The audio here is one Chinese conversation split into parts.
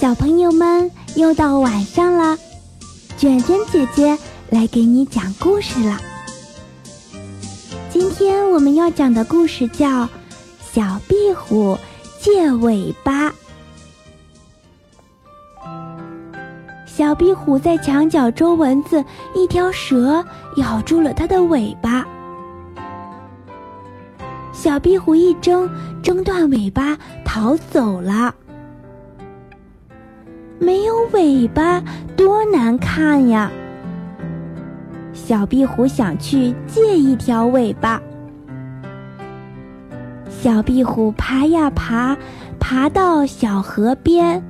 小朋友们，又到晚上了，卷卷姐姐来给你讲故事了。今天我们要讲的故事叫《小壁虎借尾巴》。小壁虎在墙角捉蚊子，一条蛇咬住了它的尾巴。小壁虎一挣，挣断尾巴逃走了。没有尾巴多难看呀！小壁虎想去借一条尾巴。小壁虎爬呀爬，爬到小河边，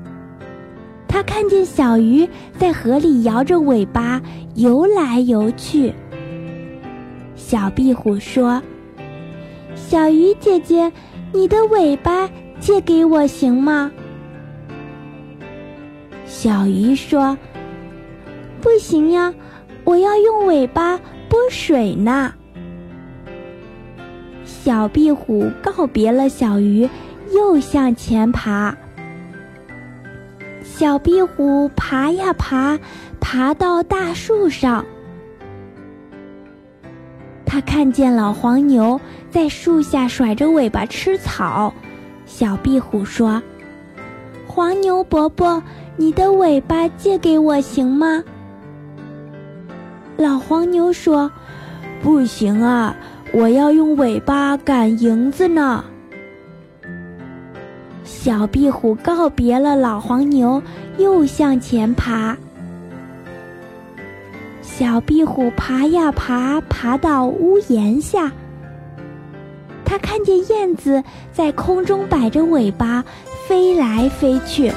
它看见小鱼在河里摇着尾巴游来游去。小壁虎说：“小鱼姐姐，你的尾巴借给我行吗？”小鱼说：“不行呀，我要用尾巴拨水呢。”小壁虎告别了小鱼，又向前爬。小壁虎爬呀爬，爬到大树上，它看见老黄牛在树下甩着尾巴吃草。小壁虎说：“黄牛伯伯。”你的尾巴借给我行吗？老黄牛说：“不行啊，我要用尾巴赶蝇子呢。”小壁虎告别了老黄牛，又向前爬。小壁虎爬呀爬，爬到屋檐下，它看见燕子在空中摆着尾巴飞来飞去。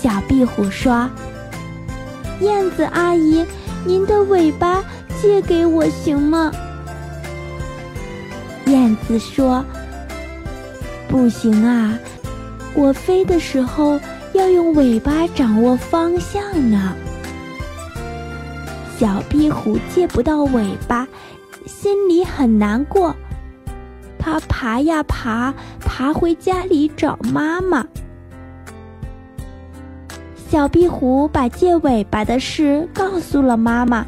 小壁虎说：“燕子阿姨，您的尾巴借给我行吗？”燕子说：“不行啊，我飞的时候要用尾巴掌握方向呢。”小壁虎借不到尾巴，心里很难过。它爬呀爬，爬回家里找妈妈。小壁虎把借尾巴的事告诉了妈妈，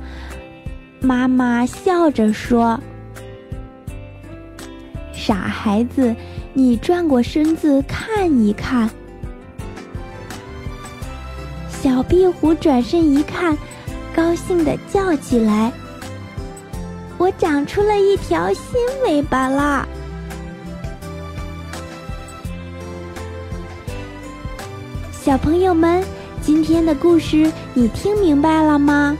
妈妈笑着说：“傻孩子，你转过身子看一看。”小壁虎转身一看，高兴地叫起来：“我长出了一条新尾巴啦！”小朋友们。今天的故事你听明白了吗？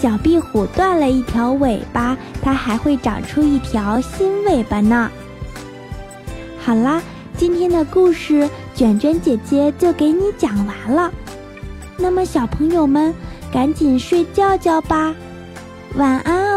小壁虎断了一条尾巴，它还会长出一条新尾巴呢。好啦，今天的故事卷卷姐姐就给你讲完了。那么小朋友们，赶紧睡觉觉吧，晚安。